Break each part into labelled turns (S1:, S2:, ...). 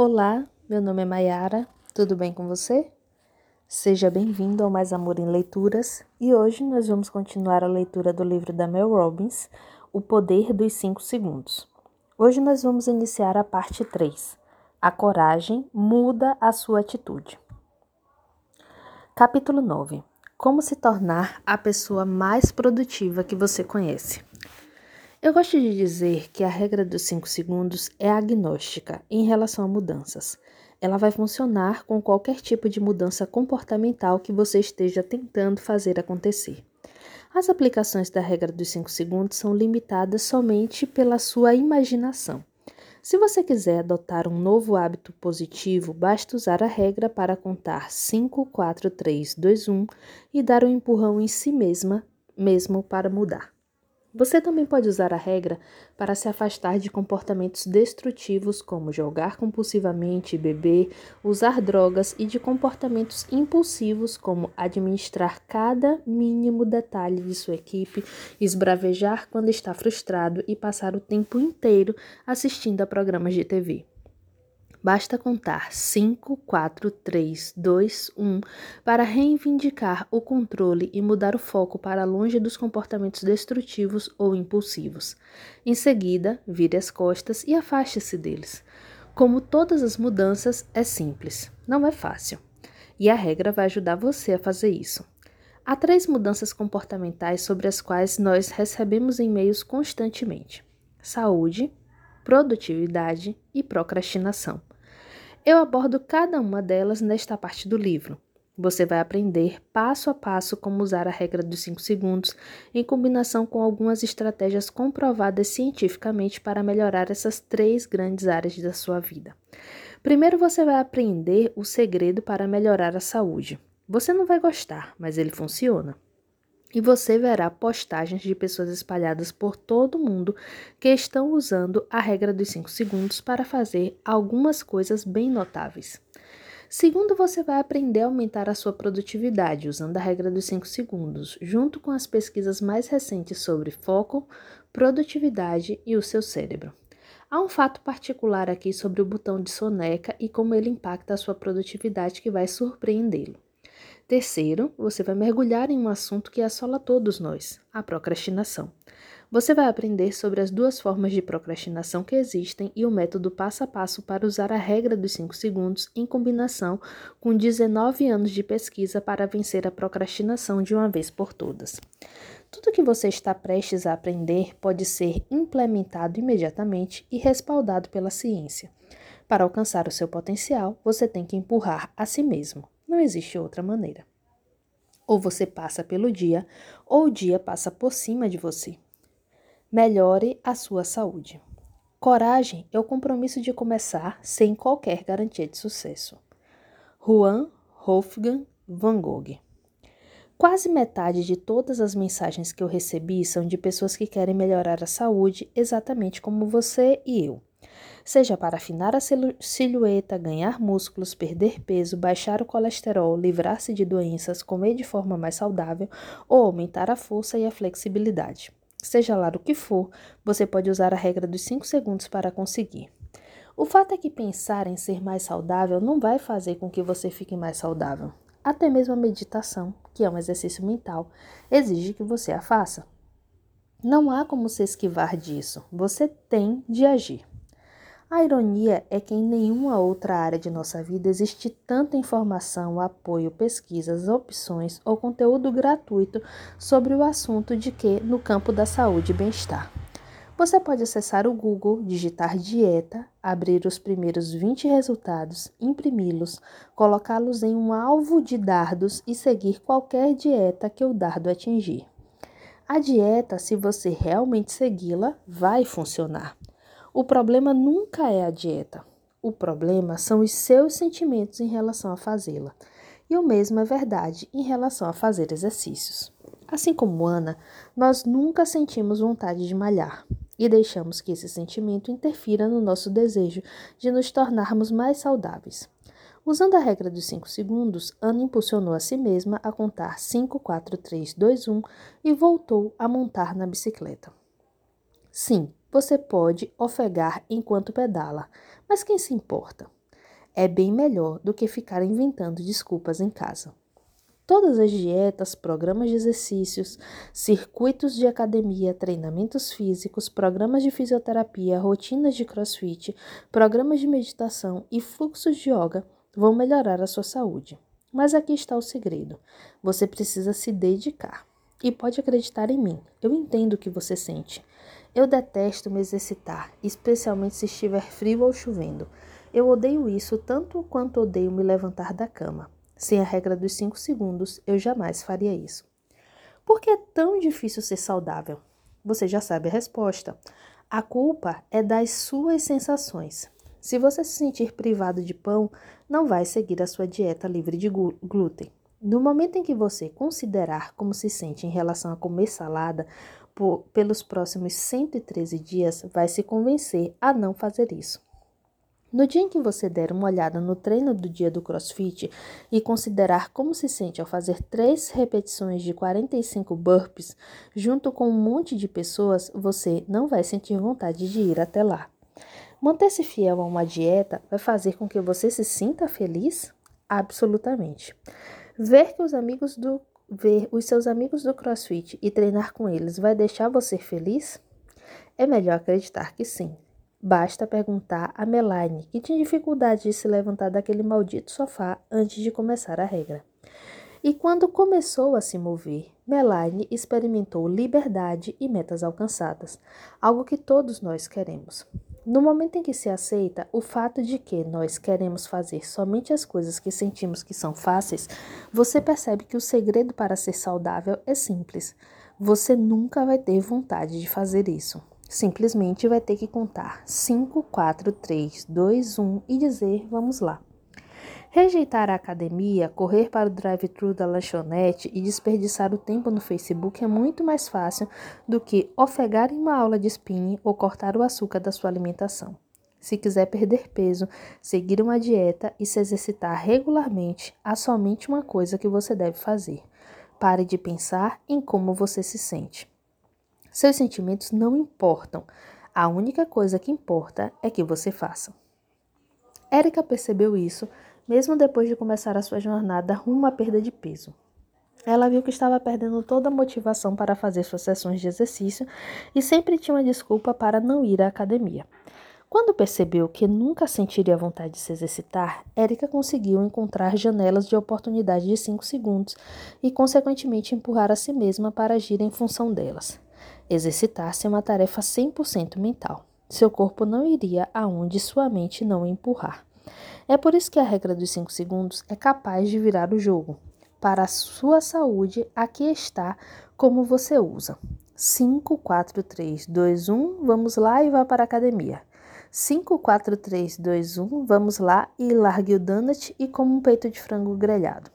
S1: Olá, meu nome é Mayara, tudo bem com você? Seja bem-vindo ao Mais Amor em Leituras e hoje nós vamos continuar a leitura do livro da Mel Robbins, O Poder dos 5 Segundos. Hoje nós vamos iniciar a parte 3. A coragem muda a sua atitude. Capítulo 9. Como se tornar a pessoa mais produtiva que você conhece. Eu gosto de dizer que a regra dos 5 segundos é agnóstica em relação a mudanças. Ela vai funcionar com qualquer tipo de mudança comportamental que você esteja tentando fazer acontecer. As aplicações da regra dos 5 segundos são limitadas somente pela sua imaginação. Se você quiser adotar um novo hábito positivo, basta usar a regra para contar 5, 4, 3, 2, 1 e dar um empurrão em si mesma, mesmo para mudar. Você também pode usar a regra para se afastar de comportamentos destrutivos como jogar compulsivamente, beber, usar drogas e de comportamentos impulsivos como administrar cada mínimo detalhe de sua equipe, esbravejar quando está frustrado e passar o tempo inteiro assistindo a programas de TV. Basta contar 5, 4, 3, 2, 1 para reivindicar o controle e mudar o foco para longe dos comportamentos destrutivos ou impulsivos. Em seguida, vire as costas e afaste-se deles. Como todas as mudanças, é simples, não é fácil. E a regra vai ajudar você a fazer isso. Há três mudanças comportamentais sobre as quais nós recebemos e-mails constantemente: saúde, produtividade e procrastinação. Eu abordo cada uma delas nesta parte do livro. Você vai aprender passo a passo como usar a regra dos 5 segundos em combinação com algumas estratégias comprovadas cientificamente para melhorar essas três grandes áreas da sua vida. Primeiro, você vai aprender o segredo para melhorar a saúde. Você não vai gostar, mas ele funciona e você verá postagens de pessoas espalhadas por todo mundo que estão usando a regra dos 5 segundos para fazer algumas coisas bem notáveis. Segundo, você vai aprender a aumentar a sua produtividade usando a regra dos 5 segundos, junto com as pesquisas mais recentes sobre foco, produtividade e o seu cérebro. Há um fato particular aqui sobre o botão de soneca e como ele impacta a sua produtividade que vai surpreendê-lo. Terceiro, você vai mergulhar em um assunto que assola todos nós, a procrastinação. Você vai aprender sobre as duas formas de procrastinação que existem e o método passo a passo para usar a regra dos 5 segundos em combinação com 19 anos de pesquisa para vencer a procrastinação de uma vez por todas. Tudo que você está prestes a aprender pode ser implementado imediatamente e respaldado pela ciência. Para alcançar o seu potencial, você tem que empurrar a si mesmo. Não existe outra maneira. Ou você passa pelo dia, ou o dia passa por cima de você. Melhore a sua saúde. Coragem é o compromisso de começar sem qualquer garantia de sucesso. Juan Wolfgang Van Gogh. Quase metade de todas as mensagens que eu recebi são de pessoas que querem melhorar a saúde, exatamente como você e eu seja para afinar a silhueta, ganhar músculos, perder peso, baixar o colesterol, livrar-se de doenças, comer de forma mais saudável ou aumentar a força e a flexibilidade. Seja lá o que for, você pode usar a regra dos 5 segundos para conseguir. O fato é que pensar em ser mais saudável não vai fazer com que você fique mais saudável. Até mesmo a meditação, que é um exercício mental, exige que você a faça. Não há como se esquivar disso, você tem de agir. A ironia é que em nenhuma outra área de nossa vida existe tanta informação, apoio, pesquisas, opções ou conteúdo gratuito sobre o assunto de que no campo da saúde e bem-estar. Você pode acessar o Google, digitar dieta, abrir os primeiros 20 resultados, imprimi-los, colocá-los em um alvo de dardos e seguir qualquer dieta que o dardo atingir. A dieta, se você realmente segui-la, vai funcionar. O problema nunca é a dieta. O problema são os seus sentimentos em relação a fazê-la. E o mesmo é verdade em relação a fazer exercícios. Assim como Ana, nós nunca sentimos vontade de malhar e deixamos que esse sentimento interfira no nosso desejo de nos tornarmos mais saudáveis. Usando a regra dos 5 segundos, Ana impulsionou a si mesma a contar 5, 4, 3, 2, 1 e voltou a montar na bicicleta. Sim, você pode ofegar enquanto pedala, mas quem se importa? É bem melhor do que ficar inventando desculpas em casa. Todas as dietas, programas de exercícios, circuitos de academia, treinamentos físicos, programas de fisioterapia, rotinas de crossfit, programas de meditação e fluxos de yoga vão melhorar a sua saúde. Mas aqui está o segredo: você precisa se dedicar. E pode acreditar em mim, eu entendo o que você sente. Eu detesto me exercitar, especialmente se estiver frio ou chovendo. Eu odeio isso tanto quanto odeio me levantar da cama. Sem a regra dos 5 segundos, eu jamais faria isso. Por que é tão difícil ser saudável? Você já sabe a resposta. A culpa é das suas sensações. Se você se sentir privado de pão, não vai seguir a sua dieta livre de glúten. No momento em que você considerar como se sente em relação a comer salada por, pelos próximos 113 dias, vai se convencer a não fazer isso. No dia em que você der uma olhada no treino do dia do CrossFit e considerar como se sente ao fazer três repetições de 45 burpees junto com um monte de pessoas, você não vai sentir vontade de ir até lá. Manter-se fiel a uma dieta vai fazer com que você se sinta feliz? Absolutamente. Ver que os amigos do ver os seus amigos do CrossFit e treinar com eles vai deixar você feliz? É melhor acreditar que sim. Basta perguntar a Melanie, que tinha dificuldade de se levantar daquele maldito sofá antes de começar a regra. E quando começou a se mover, Melanie experimentou liberdade e metas alcançadas, algo que todos nós queremos. No momento em que se aceita o fato de que nós queremos fazer somente as coisas que sentimos que são fáceis, você percebe que o segredo para ser saudável é simples. Você nunca vai ter vontade de fazer isso. Simplesmente vai ter que contar 5, 4, 3, 2, 1 e dizer vamos lá. Rejeitar a academia, correr para o drive-thru da lanchonete e desperdiçar o tempo no Facebook é muito mais fácil do que ofegar em uma aula de spinning ou cortar o açúcar da sua alimentação. Se quiser perder peso, seguir uma dieta e se exercitar regularmente, há somente uma coisa que você deve fazer: pare de pensar em como você se sente. Seus sentimentos não importam. A única coisa que importa é que você faça. Érica percebeu isso mesmo depois de começar a sua jornada rumo à perda de peso. Ela viu que estava perdendo toda a motivação para fazer suas sessões de exercício e sempre tinha uma desculpa para não ir à academia. Quando percebeu que nunca sentiria vontade de se exercitar, Érica conseguiu encontrar janelas de oportunidade de 5 segundos e, consequentemente, empurrar a si mesma para agir em função delas. Exercitar-se é uma tarefa 100% mental. Seu corpo não iria aonde sua mente não empurrar. É por isso que a regra dos 5 segundos é capaz de virar o jogo. Para a sua saúde, aqui está como você usa. 5, 4, 3, 2, 1, vamos lá e vá para a academia. 5, 4, 3, 2, 1, vamos lá e largue o donut e como um peito de frango grelhado.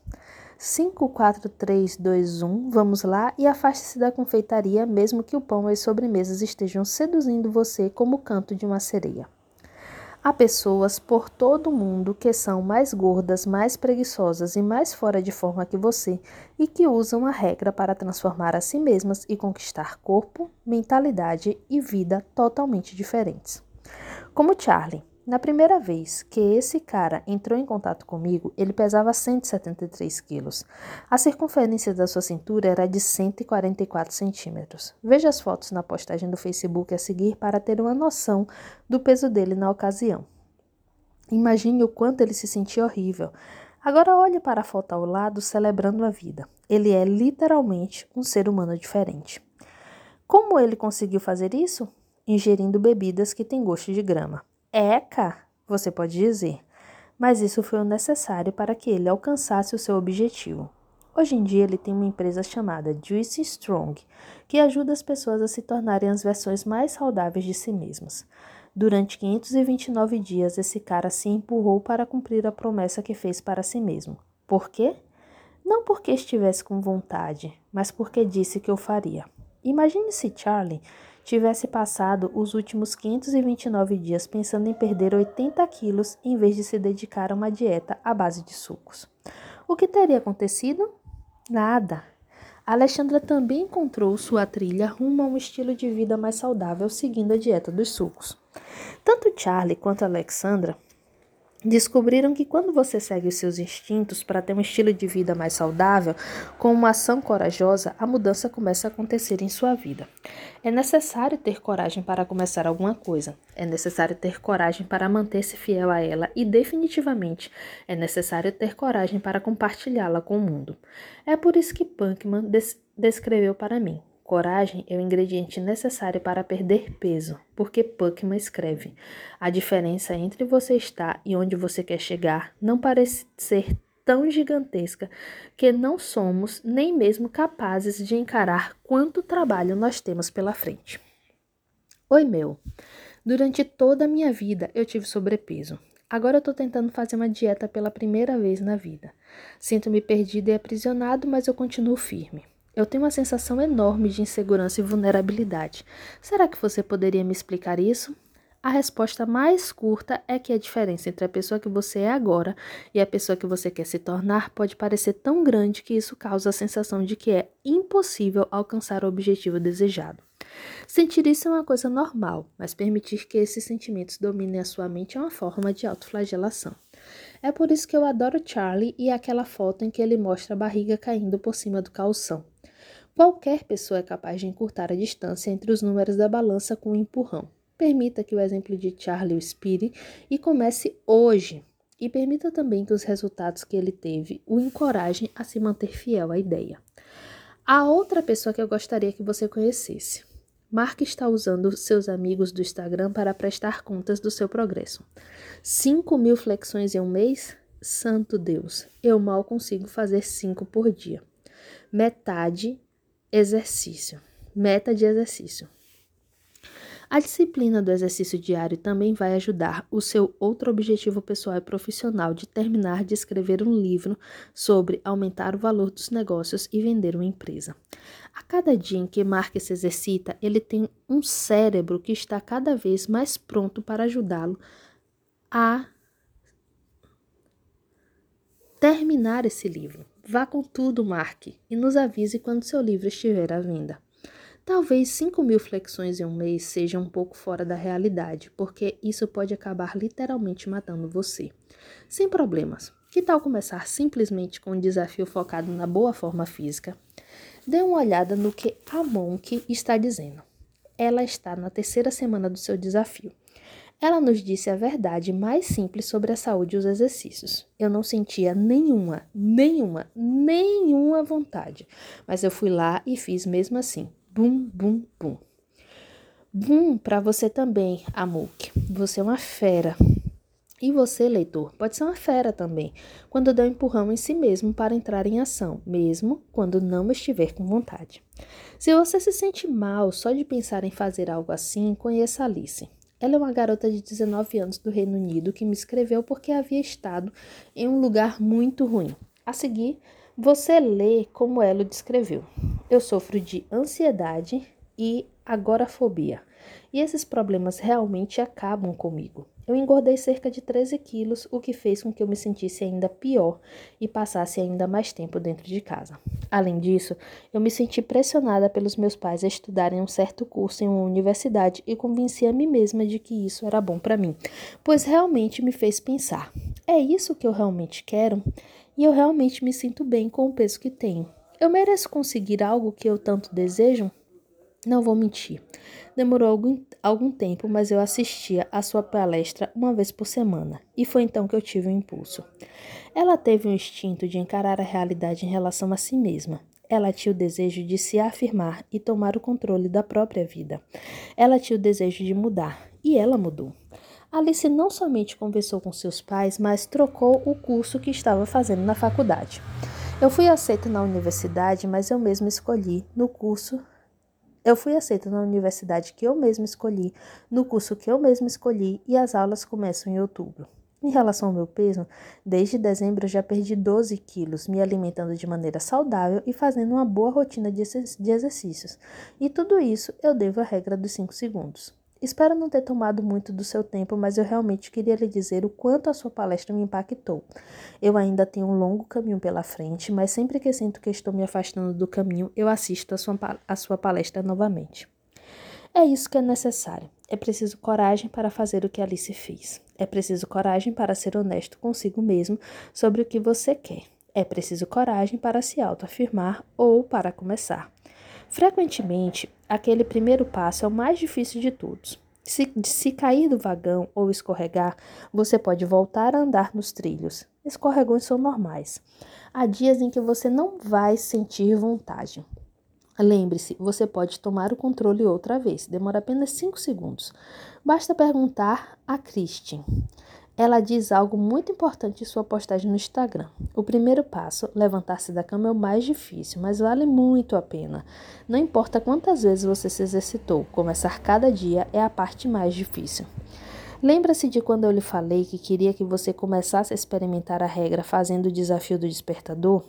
S1: 5, 4, 3, 2, 1, vamos lá e afaste-se da confeitaria, mesmo que o pão e as sobremesas estejam seduzindo você como o canto de uma sereia. Há pessoas por todo o mundo que são mais gordas, mais preguiçosas e mais fora de forma que você e que usam a regra para transformar a si mesmas e conquistar corpo, mentalidade e vida totalmente diferentes. Como Charlie, na primeira vez que esse cara entrou em contato comigo, ele pesava 173 quilos. A circunferência da sua cintura era de 144 centímetros. Veja as fotos na postagem do Facebook a seguir para ter uma noção do peso dele na ocasião. Imagine o quanto ele se sentia horrível. Agora olhe para a foto ao lado celebrando a vida. Ele é literalmente um ser humano diferente. Como ele conseguiu fazer isso? Ingerindo bebidas que têm gosto de grama. Eca, você pode dizer, mas isso foi o necessário para que ele alcançasse o seu objetivo. Hoje em dia ele tem uma empresa chamada Juicy Strong, que ajuda as pessoas a se tornarem as versões mais saudáveis de si mesmas. Durante 529 dias, esse cara se empurrou para cumprir a promessa que fez para si mesmo. Por quê? Não porque estivesse com vontade, mas porque disse que o faria. Imagine se Charlie tivesse passado os últimos 529 dias pensando em perder 80 quilos em vez de se dedicar a uma dieta à base de sucos. O que teria acontecido? Nada. Alexandra também encontrou sua trilha rumo a um estilo de vida mais saudável seguindo a dieta dos sucos. Tanto Charlie quanto Alexandra Descobriram que quando você segue os seus instintos para ter um estilo de vida mais saudável, com uma ação corajosa, a mudança começa a acontecer em sua vida. É necessário ter coragem para começar alguma coisa. É necessário ter coragem para manter-se fiel a ela e, definitivamente, é necessário ter coragem para compartilhá-la com o mundo. É por isso que Punkman des descreveu para mim. Coragem é o ingrediente necessário para perder peso, porque Puckman escreve: a diferença entre você estar e onde você quer chegar não parece ser tão gigantesca que não somos nem mesmo capazes de encarar quanto trabalho nós temos pela frente. Oi, meu. Durante toda a minha vida eu tive sobrepeso. Agora eu estou tentando fazer uma dieta pela primeira vez na vida. Sinto-me perdido e aprisionado, mas eu continuo firme. Eu tenho uma sensação enorme de insegurança e vulnerabilidade. Será que você poderia me explicar isso? A resposta mais curta é que a diferença entre a pessoa que você é agora e a pessoa que você quer se tornar pode parecer tão grande que isso causa a sensação de que é impossível alcançar o objetivo desejado. Sentir isso é uma coisa normal, mas permitir que esses sentimentos dominem a sua mente é uma forma de autoflagelação. É por isso que eu adoro Charlie e aquela foto em que ele mostra a barriga caindo por cima do calção. Qualquer pessoa é capaz de encurtar a distância entre os números da balança com um empurrão. Permita que o exemplo de Charlie o inspire e comece hoje. E permita também que os resultados que ele teve o encorajem a se manter fiel à ideia. A outra pessoa que eu gostaria que você conhecesse. Mark está usando seus amigos do Instagram para prestar contas do seu progresso. 5 mil flexões em um mês? Santo Deus, eu mal consigo fazer 5 por dia. Metade Exercício. Meta de exercício. A disciplina do exercício diário também vai ajudar o seu outro objetivo pessoal e profissional de terminar de escrever um livro sobre aumentar o valor dos negócios e vender uma empresa. A cada dia em que Mark se exercita, ele tem um cérebro que está cada vez mais pronto para ajudá-lo a terminar esse livro. Vá com tudo, Mark, e nos avise quando seu livro estiver à venda. Talvez 5 mil flexões em um mês seja um pouco fora da realidade, porque isso pode acabar literalmente matando você. Sem problemas. Que tal começar simplesmente com um desafio focado na boa forma física? Dê uma olhada no que a Monk está dizendo. Ela está na terceira semana do seu desafio. Ela nos disse a verdade mais simples sobre a saúde e os exercícios. Eu não sentia nenhuma, nenhuma, nenhuma vontade, mas eu fui lá e fiz mesmo assim. Bum, bum, bum. Bum para você também, Amuk. Você é uma fera. E você, leitor, pode ser uma fera também, quando dá um empurrão em si mesmo para entrar em ação, mesmo quando não estiver com vontade. Se você se sente mal só de pensar em fazer algo assim, conheça Alice. Ela é uma garota de 19 anos do Reino Unido que me escreveu porque havia estado em um lugar muito ruim. A seguir, você lê como ela o descreveu. Eu sofro de ansiedade e agorafobia, e esses problemas realmente acabam comigo. Eu engordei cerca de 13 quilos, o que fez com que eu me sentisse ainda pior e passasse ainda mais tempo dentro de casa. Além disso, eu me senti pressionada pelos meus pais a estudarem um certo curso em uma universidade e convenci a mim mesma de que isso era bom para mim, pois realmente me fez pensar: é isso que eu realmente quero? E eu realmente me sinto bem com o peso que tenho. Eu mereço conseguir algo que eu tanto desejo? Não vou mentir. Demorou algum, algum tempo, mas eu assistia à sua palestra uma vez por semana, e foi então que eu tive o um impulso. Ela teve um instinto de encarar a realidade em relação a si mesma. Ela tinha o desejo de se afirmar e tomar o controle da própria vida. Ela tinha o desejo de mudar, e ela mudou. Alice não somente conversou com seus pais, mas trocou o curso que estava fazendo na faculdade. Eu fui aceita na universidade, mas eu mesma escolhi no curso eu fui aceita na universidade que eu mesma escolhi, no curso que eu mesma escolhi e as aulas começam em outubro. Em relação ao meu peso, desde dezembro eu já perdi 12 quilos, me alimentando de maneira saudável e fazendo uma boa rotina de exercícios. E tudo isso eu devo à regra dos 5 segundos. Espero não ter tomado muito do seu tempo, mas eu realmente queria lhe dizer o quanto a sua palestra me impactou. Eu ainda tenho um longo caminho pela frente, mas sempre que sinto que estou me afastando do caminho, eu assisto a sua, a sua palestra novamente. É isso que é necessário. É preciso coragem para fazer o que Alice fez. É preciso coragem para ser honesto consigo mesmo sobre o que você quer. É preciso coragem para se autoafirmar ou para começar. Frequentemente, aquele primeiro passo é o mais difícil de todos. Se, se cair do vagão ou escorregar, você pode voltar a andar nos trilhos. Escorregões são normais. Há dias em que você não vai sentir vontade. Lembre-se, você pode tomar o controle outra vez. Demora apenas 5 segundos. Basta perguntar a Christine. Ela diz algo muito importante em sua postagem no Instagram. O primeiro passo, levantar-se da cama, é o mais difícil, mas vale muito a pena. Não importa quantas vezes você se exercitou, começar cada dia é a parte mais difícil. Lembra-se de quando eu lhe falei que queria que você começasse a experimentar a regra fazendo o desafio do despertador?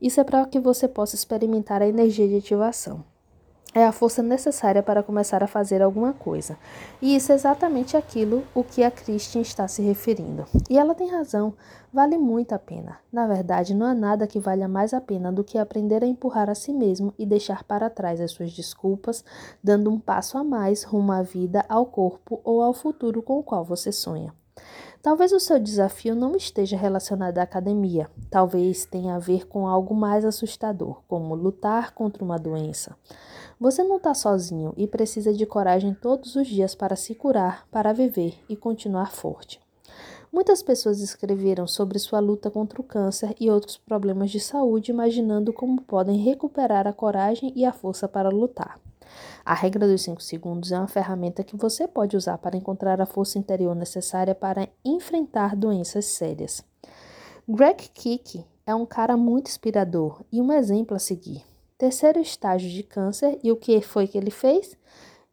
S1: Isso é para que você possa experimentar a energia de ativação é a força necessária para começar a fazer alguma coisa. E isso é exatamente aquilo o que a Christian está se referindo. E ela tem razão, vale muito a pena. Na verdade, não há nada que valha mais a pena do que aprender a empurrar a si mesmo e deixar para trás as suas desculpas, dando um passo a mais rumo à vida, ao corpo ou ao futuro com o qual você sonha. Talvez o seu desafio não esteja relacionado à academia, talvez tenha a ver com algo mais assustador, como lutar contra uma doença. Você não está sozinho e precisa de coragem todos os dias para se curar, para viver e continuar forte. Muitas pessoas escreveram sobre sua luta contra o câncer e outros problemas de saúde, imaginando como podem recuperar a coragem e a força para lutar. A regra dos 5 segundos é uma ferramenta que você pode usar para encontrar a força interior necessária para enfrentar doenças sérias. Greg Kick é um cara muito inspirador e um exemplo a seguir terceiro estágio de câncer. E o que foi que ele fez?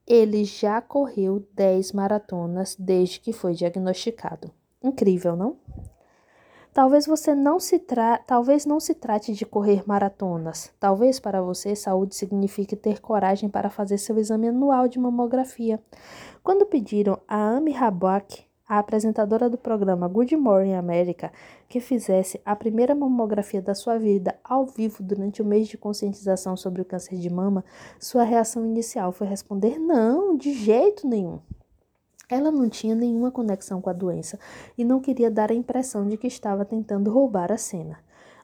S1: Ele já correu 10 maratonas desde que foi diagnosticado. Incrível, não? Talvez você não se tra... talvez não se trate de correr maratonas. Talvez para você saúde signifique ter coragem para fazer seu exame anual de mamografia. Quando pediram a Amy Rabach a apresentadora do programa Good Morning America, que fizesse a primeira mamografia da sua vida ao vivo durante o mês de conscientização sobre o câncer de mama, sua reação inicial foi responder: não, de jeito nenhum. Ela não tinha nenhuma conexão com a doença e não queria dar a impressão de que estava tentando roubar a cena.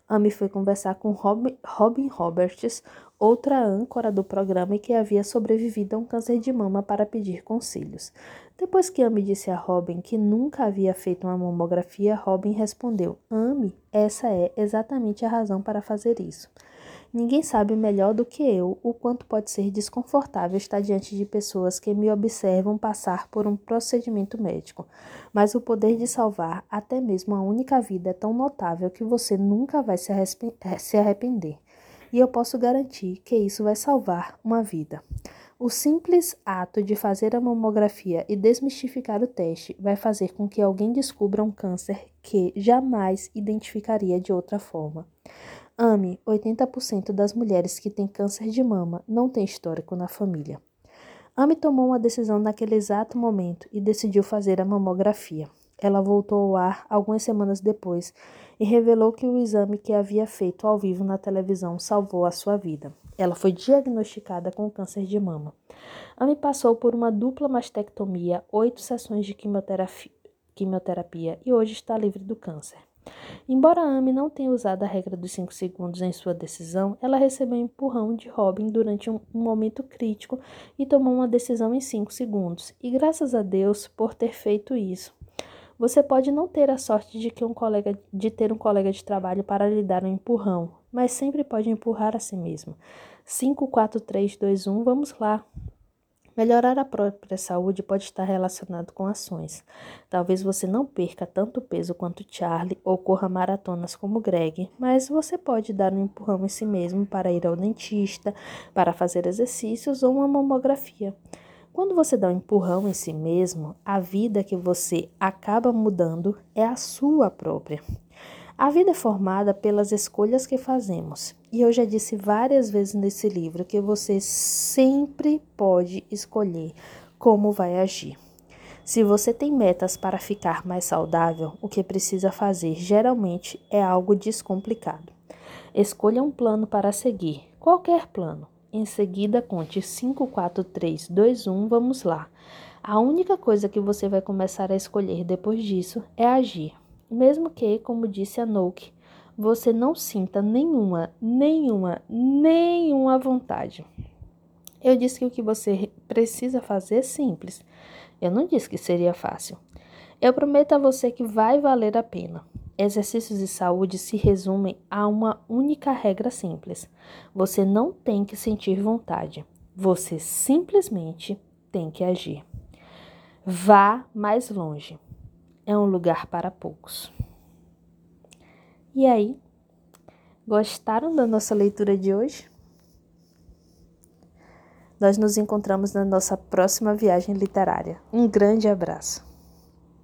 S1: Amy foi conversar com Robin, Robin Roberts, outra âncora do programa e que havia sobrevivido a um câncer de mama para pedir conselhos. Depois que Amy disse a Robin que nunca havia feito uma mamografia, Robin respondeu: Amy, essa é exatamente a razão para fazer isso. Ninguém sabe melhor do que eu o quanto pode ser desconfortável estar diante de pessoas que me observam passar por um procedimento médico, mas o poder de salvar até mesmo a única vida é tão notável que você nunca vai se arrepender. E eu posso garantir que isso vai salvar uma vida. O simples ato de fazer a mamografia e desmistificar o teste vai fazer com que alguém descubra um câncer que jamais identificaria de outra forma. Ame 80% das mulheres que têm câncer de mama não têm histórico na família. Ame tomou uma decisão naquele exato momento e decidiu fazer a mamografia. Ela voltou ao ar algumas semanas depois e revelou que o exame que havia feito ao vivo na televisão salvou a sua vida. Ela foi diagnosticada com câncer de mama. Amy passou por uma dupla mastectomia, oito sessões de quimioterapia, quimioterapia e hoje está livre do câncer. Embora Amy não tenha usado a regra dos 5 segundos em sua decisão, ela recebeu um empurrão de Robin durante um, um momento crítico e tomou uma decisão em 5 segundos. E graças a Deus por ter feito isso. Você pode não ter a sorte de, que um colega, de ter um colega de trabalho para lhe dar um empurrão, mas sempre pode empurrar a si mesmo. 5, 4, 3, 2, 1, vamos lá. Melhorar a própria saúde pode estar relacionado com ações. Talvez você não perca tanto peso quanto Charlie ou corra maratonas como Greg, mas você pode dar um empurrão em si mesmo para ir ao dentista, para fazer exercícios ou uma mamografia. Quando você dá um empurrão em si mesmo, a vida que você acaba mudando é a sua própria. A vida é formada pelas escolhas que fazemos. E eu já disse várias vezes nesse livro que você sempre pode escolher como vai agir. Se você tem metas para ficar mais saudável, o que precisa fazer geralmente é algo descomplicado. Escolha um plano para seguir, qualquer plano. Em seguida, conte 5, 4, 3, 2, 1, vamos lá. A única coisa que você vai começar a escolher depois disso é agir. Mesmo que, como disse a Noke, você não sinta nenhuma, nenhuma, nenhuma vontade. Eu disse que o que você precisa fazer é simples. Eu não disse que seria fácil. Eu prometo a você que vai valer a pena. Exercícios de saúde se resumem a uma única regra simples. Você não tem que sentir vontade. Você simplesmente tem que agir. Vá mais longe. É um lugar para poucos. E aí? Gostaram da nossa leitura de hoje? Nós nos encontramos na nossa próxima viagem literária. Um grande abraço.